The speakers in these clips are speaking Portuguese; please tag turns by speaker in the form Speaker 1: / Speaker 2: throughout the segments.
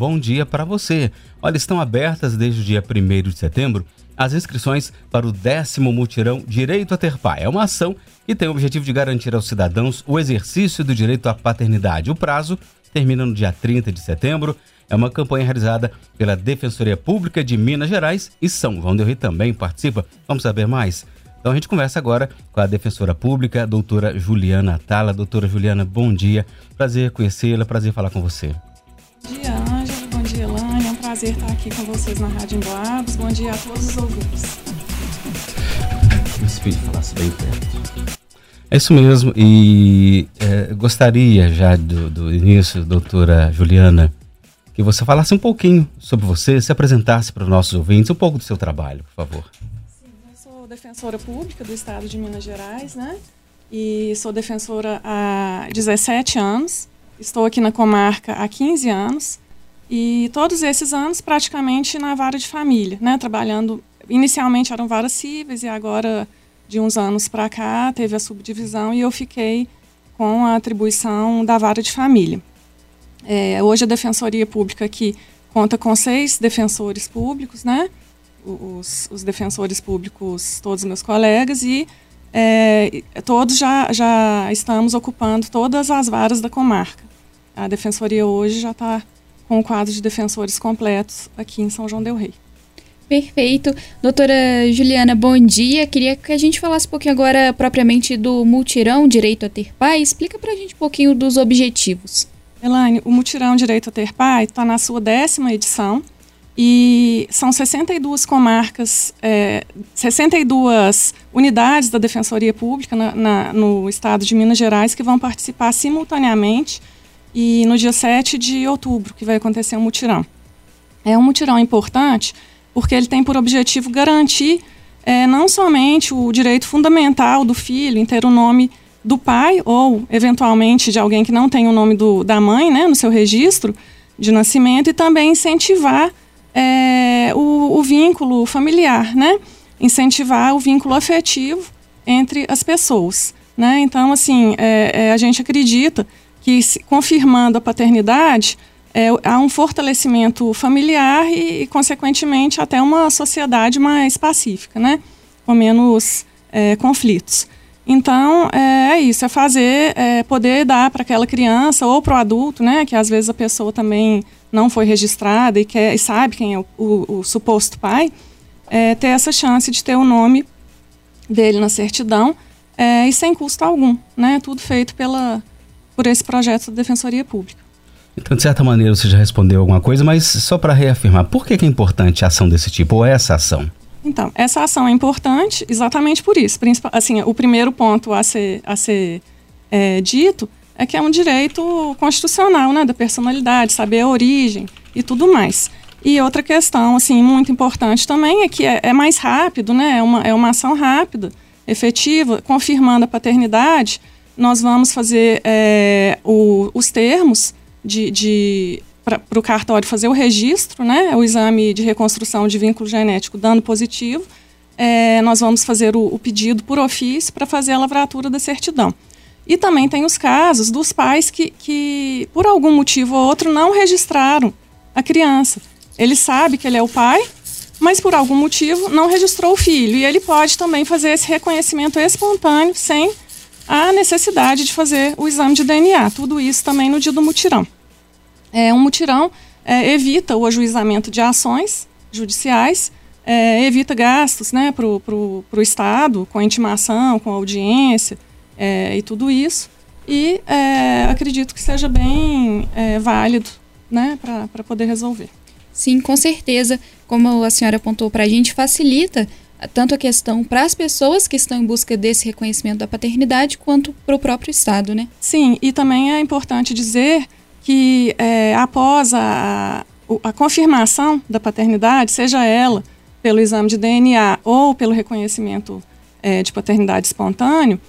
Speaker 1: bom dia para você. Olha, estão abertas desde o dia 1 de setembro as inscrições para o décimo mutirão Direito a Ter Pai. É uma ação que tem o objetivo de garantir aos cidadãos o exercício do direito à paternidade. O prazo termina no dia 30 de setembro. É uma campanha realizada pela Defensoria Pública de Minas Gerais e São João del Rei também participa. Vamos saber mais? Então a gente conversa agora com a defensora pública, doutora Juliana Atala. Doutora Juliana, bom dia. Prazer conhecê-la, prazer falar com você.
Speaker 2: Prazer estar aqui com vocês na Rádio Emboabos. Bom dia a todos os ouvintes.
Speaker 1: Espírito falasse bem perto. É isso mesmo. E é, gostaria já do, do início, doutora Juliana, que você falasse um pouquinho sobre você, se apresentasse para os nossos ouvintes, um pouco do seu trabalho, por favor
Speaker 2: defensora pública do estado de Minas Gerais, né? E sou defensora há 17 anos. Estou aqui na comarca há 15 anos. E todos esses anos praticamente na vara de família, né? Trabalhando, inicialmente eram varas cíveis e agora de uns anos para cá teve a subdivisão e eu fiquei com a atribuição da vara de família. É, hoje a Defensoria Pública aqui conta com seis defensores públicos, né? os, os defensores públicos, todos meus colegas, e é, todos já, já estamos ocupando todas as varas da comarca. A defensoria hoje já está com o quadro de defensores completos aqui em São João del Rei.
Speaker 3: Perfeito. Doutora Juliana, bom dia. Queria que a gente falasse um pouquinho agora propriamente do Multirão Direito a Ter Pai. Explica para a gente um pouquinho dos objetivos.
Speaker 2: Elaine, o Multirão Direito a Ter Pai está na sua décima edição. E são 62 comarcas, é, 62 unidades da Defensoria Pública na, na, no estado de Minas Gerais que vão participar simultaneamente e no dia 7 de outubro, que vai acontecer um mutirão. É um mutirão importante porque ele tem por objetivo garantir é, não somente o direito fundamental do filho em ter o nome do pai ou, eventualmente, de alguém que não tem o nome do, da mãe né, no seu registro de nascimento, e também incentivar é, o, o, vínculo familiar, né? Incentivar o vínculo afetivo entre as pessoas, né? Então, assim, é, é, a gente acredita que confirmando a paternidade é, há um fortalecimento familiar e, e, consequentemente, até uma sociedade mais pacífica, né? Com menos é, conflitos. Então, é, é, isso, é fazer, é, poder dar para aquela criança ou para o adulto, né? Que às vezes a pessoa também não foi registrada e, quer, e sabe quem é o, o, o suposto pai, é, ter essa chance de ter o nome dele na certidão é, e sem custo algum, né? Tudo feito pela, por esse projeto da Defensoria Pública.
Speaker 1: Então, de certa maneira, você já respondeu alguma coisa, mas só para reafirmar, por que, que é importante a ação desse tipo, ou essa ação?
Speaker 2: Então, essa ação é importante exatamente por isso. Assim, o primeiro ponto a ser, a ser é, dito é que é um direito constitucional, né, da personalidade, saber a origem e tudo mais. E outra questão, assim, muito importante também é que é, é mais rápido, né, é uma, é uma ação rápida, efetiva, confirmando a paternidade, nós vamos fazer é, o, os termos de, de para o cartório fazer o registro, né, o exame de reconstrução de vínculo genético dando positivo, é, nós vamos fazer o, o pedido por ofício para fazer a lavratura da certidão. E também tem os casos dos pais que, que, por algum motivo ou outro, não registraram a criança. Ele sabe que ele é o pai, mas por algum motivo não registrou o filho. E ele pode também fazer esse reconhecimento espontâneo, sem a necessidade de fazer o exame de DNA. Tudo isso também no dia do mutirão. É, um mutirão é, evita o ajuizamento de ações judiciais, é, evita gastos né, para o Estado, com intimação, com audiência é, e tudo isso. E é, acredito que seja bem é, válido né, para poder resolver.
Speaker 3: Sim, com certeza. Como a senhora apontou para a gente, facilita tanto a questão para as pessoas que estão em busca desse reconhecimento da paternidade, quanto para o próprio Estado, né?
Speaker 2: Sim, e também é importante dizer que é, após a, a confirmação da paternidade, seja ela pelo exame de DNA ou pelo reconhecimento é, de paternidade espontâneo,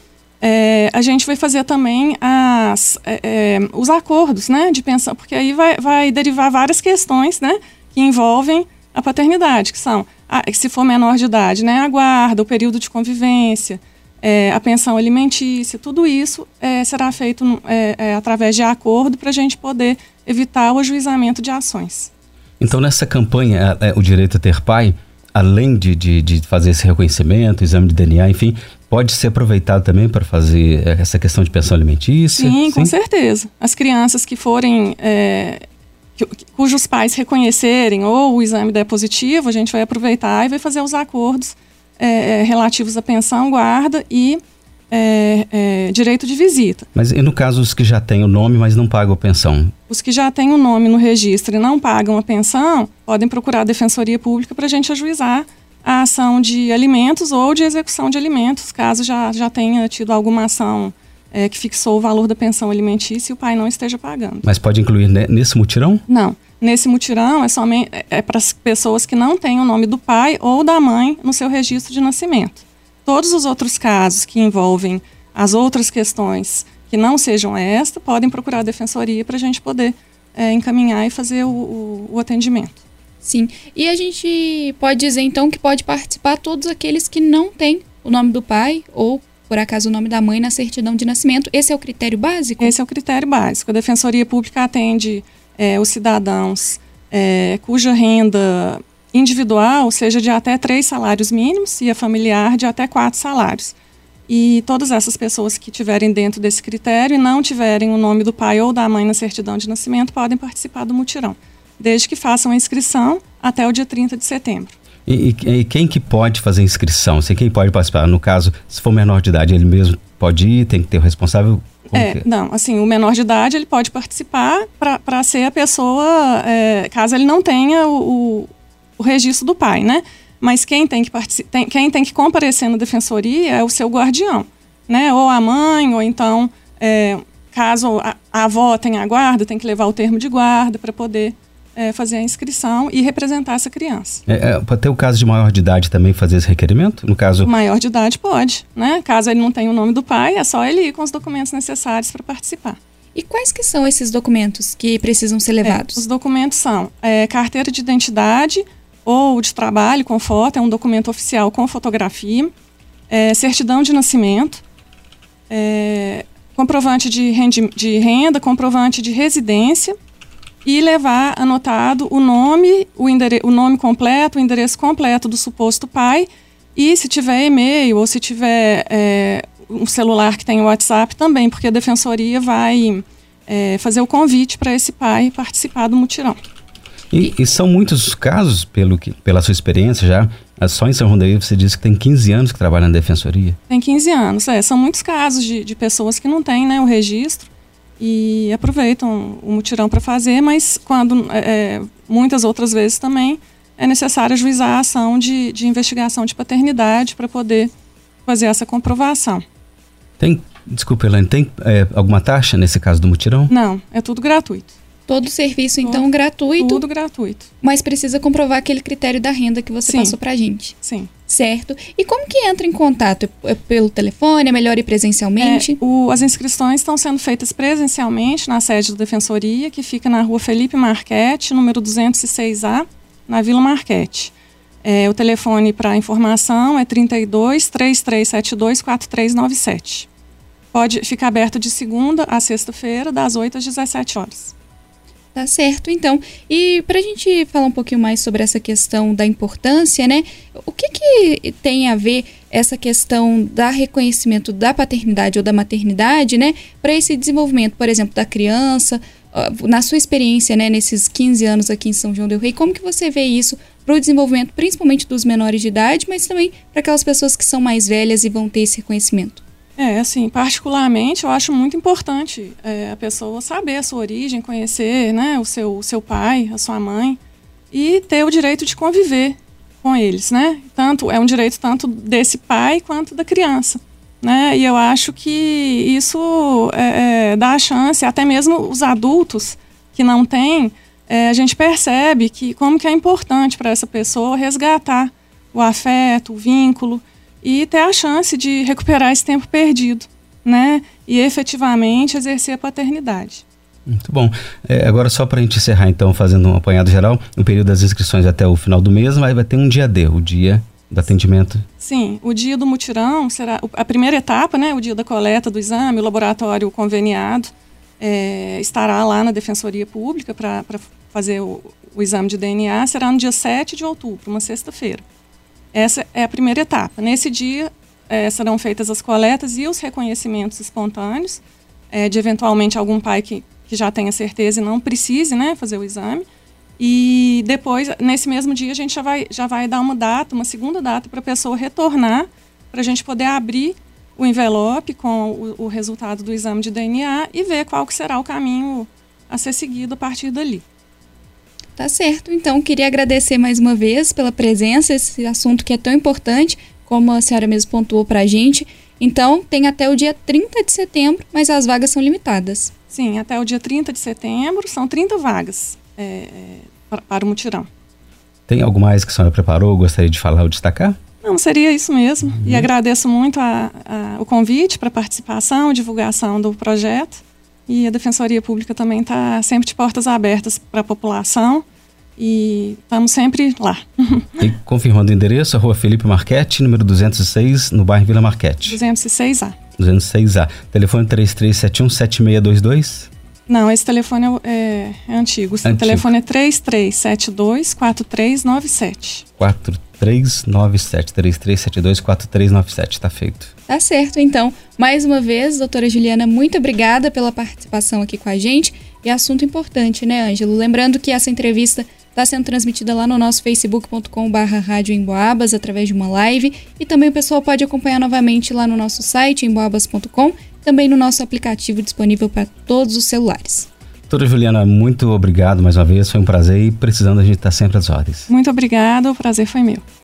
Speaker 2: é, a gente vai fazer também as, é, é, os acordos né, de pensão, porque aí vai, vai derivar várias questões né, que envolvem a paternidade, que são, a, se for menor de idade, né, a guarda, o período de convivência, é, a pensão alimentícia, tudo isso é, será feito é, através de acordo para a gente poder evitar o ajuizamento de ações.
Speaker 1: Então, nessa campanha, é, é, o direito a ter pai, além de, de, de, fazer esse reconhecimento, exame de DNA, enfim, pode ser aproveitado também para fazer é, essa questão de pensão alimentícia?
Speaker 2: Sim, Sim? com certeza. As crianças que forem. É, cujos pais reconhecerem ou o exame der positivo, a gente vai aproveitar e vai fazer os acordos é, relativos à pensão, guarda e é, é, direito de visita.
Speaker 1: Mas e no caso os que já têm o nome, mas não pagam a pensão?
Speaker 2: Os que já têm o nome no registro e não pagam a pensão, podem procurar a Defensoria Pública para a gente ajuizar a ação de alimentos ou de execução de alimentos, caso já, já tenha tido alguma ação é, que fixou o valor da pensão alimentícia e o pai não esteja pagando.
Speaker 1: Mas pode incluir nesse mutirão?
Speaker 2: Não. Nesse mutirão é somente é, é para as pessoas que não têm o nome do pai ou da mãe no seu registro de nascimento. Todos os outros casos que envolvem as outras questões que não sejam esta, podem procurar a defensoria para a gente poder é, encaminhar e fazer o, o, o atendimento.
Speaker 3: Sim. E a gente pode dizer então que pode participar todos aqueles que não têm o nome do pai ou por acaso o nome da mãe na certidão de nascimento. Esse é o critério básico?
Speaker 2: Esse é o critério básico. A Defensoria Pública atende é, os cidadãos é, cuja renda individual seja de até três salários mínimos e a familiar de até quatro salários. E todas essas pessoas que tiverem dentro desse critério e não tiverem o nome do pai ou da mãe na certidão de nascimento podem participar do mutirão, desde que façam a inscrição até o dia 30 de setembro.
Speaker 1: E, e, e quem que pode fazer inscrição? Assim, quem pode participar? No caso, se for menor de idade, ele mesmo pode ir, tem que ter o responsável?
Speaker 2: é, é? não, assim, o menor de idade ele pode participar para ser a pessoa, é, caso ele não tenha o, o o registro do pai, né? Mas quem tem que tem, quem tem que comparecer na defensoria é o seu guardião, né? Ou a mãe, ou então, é, caso a, a, avó tenha a guarda, tem que levar o termo de guarda para poder é, fazer a inscrição e representar essa criança.
Speaker 1: É, é, pode ter o caso de maior de idade também fazer esse requerimento? No caso.
Speaker 2: Maior de idade pode, né? Caso ele não tenha o nome do pai, é só ele ir com os documentos necessários para participar.
Speaker 3: E quais que são esses documentos que precisam ser é, levados?
Speaker 2: os documentos são é, carteira de identidade, ou de trabalho com foto, é um documento oficial com fotografia, é, certidão de nascimento, é, comprovante de, rendi, de renda, comprovante de residência e levar anotado o nome, o, o nome completo, o endereço completo do suposto pai e se tiver e-mail ou se tiver é, um celular que tem WhatsApp também, porque a defensoria vai é, fazer o convite para esse pai participar do mutirão.
Speaker 1: E, e, são muitos casos, pelo que, pela sua experiência já, é só em São Rondeio você disse que tem 15 anos que trabalha na defensoria.
Speaker 2: Tem 15 anos, é. São muitos casos de, de pessoas que não têm né, o registro e aproveitam o mutirão para fazer, mas quando é, é, muitas outras vezes também é necessário ajuizar a ação de, de investigação de paternidade para poder fazer essa comprovação.
Speaker 1: Tem, desculpa, Elaine, tem é, alguma taxa nesse caso do mutirão?
Speaker 2: Não, é tudo gratuito.
Speaker 3: Todo o serviço, então, gratuito.
Speaker 2: Tudo gratuito.
Speaker 3: Mas precisa comprovar aquele critério da renda que você Sim. passou pra gente.
Speaker 2: Sim.
Speaker 3: Certo. E como que entra em contato? É pelo telefone? É melhor ir presencialmente?
Speaker 2: É, o, as inscrições estão sendo feitas presencialmente na sede da Defensoria, que fica na rua Felipe Marquete, número 206A, na Vila Marquete. É, o telefone para informação é 32 3372 4397. Pode ficar aberto de segunda a sexta-feira, das 8 às 17 horas.
Speaker 3: Tá certo, então. E para a gente falar um pouquinho mais sobre essa questão da importância, né? O que, que tem a ver essa questão da reconhecimento da paternidade ou da maternidade, né? Para esse desenvolvimento, por exemplo, da criança, na sua experiência, né, nesses 15 anos aqui em São João del Rei, como que você vê isso para o desenvolvimento, principalmente dos menores de idade, mas também para aquelas pessoas que são mais velhas e vão ter esse reconhecimento?
Speaker 2: É, assim, particularmente eu acho muito importante é, a pessoa saber a sua origem, conhecer né, o, seu, o seu pai, a sua mãe e ter o direito de conviver com eles, né? Tanto é um direito tanto desse pai quanto da criança, né? E eu acho que isso é, é, dá a chance, até mesmo os adultos que não têm, é, a gente percebe que como que é importante para essa pessoa resgatar o afeto, o vínculo e ter a chance de recuperar esse tempo perdido, né? E efetivamente exercer a paternidade.
Speaker 1: Muito bom. É, agora, só para a gente encerrar, então, fazendo um apanhado geral, o período das inscrições até o final do mês, mas vai ter um dia D, o dia do atendimento.
Speaker 2: Sim, o dia do mutirão será a primeira etapa, né? O dia da coleta do exame, o laboratório conveniado. é, estará lá na Defensoria Pública para fazer o, o exame de DNA, será no dia 7 de outubro, uma sexta-feira. Essa é a primeira etapa. Nesse dia, é, serão feitas as coletas e os reconhecimentos espontâneos, é, de eventualmente algum pai que, que já tenha certeza e não precise né, fazer o exame. E depois, nesse mesmo dia, a gente já vai, já vai dar uma data, uma segunda data para a pessoa retornar, para a gente poder abrir o envelope com o, o, resultado do exame de DNA e ver qual que será o caminho a ser seguido a partir dali.
Speaker 3: Tá certo. Então, queria agradecer mais uma vez pela presença, esse assunto que é tão importante, como a senhora mesmo pontuou para a gente. Então, tem até o dia 30 de setembro, mas as vagas são limitadas.
Speaker 2: Sim, até o dia 30 de setembro, são 30 vagas é, para, para o mutirão.
Speaker 1: Tem algo mais que a senhora preparou, gostaria de falar ou destacar?
Speaker 2: Não, seria isso mesmo. Uhum. E agradeço muito a, a, o convite para participação, divulgação do projeto. E a Defensoria Pública também está sempre de portas abertas para a população. E estamos sempre lá.
Speaker 1: E confirmando o endereço, a rua Felipe Marquete, número 206, no bairro Vila Marquete.
Speaker 2: 206A.
Speaker 1: 206A. Telefone 33717622?
Speaker 2: Não, esse telefone é, é, é antigo. O telefone é 3372-4397.
Speaker 1: 4397. 3372-4397. Tá feito.
Speaker 3: Tá certo, então. Mais uma vez, doutora Juliana, muito obrigada pela participação aqui com a gente. E assunto importante, né, Ângelo? Lembrando que essa entrevista está sendo transmitida lá no nosso facebook.com.br rádio Emboabas, através de uma live. E também o pessoal pode acompanhar novamente lá no nosso site, emboabas.com também no nosso aplicativo disponível para todos os celulares.
Speaker 1: Doutora Juliana, muito obrigado mais uma vez, foi um prazer e precisando a gente estar tá sempre às ordens.
Speaker 2: Muito obrigada, o prazer foi meu.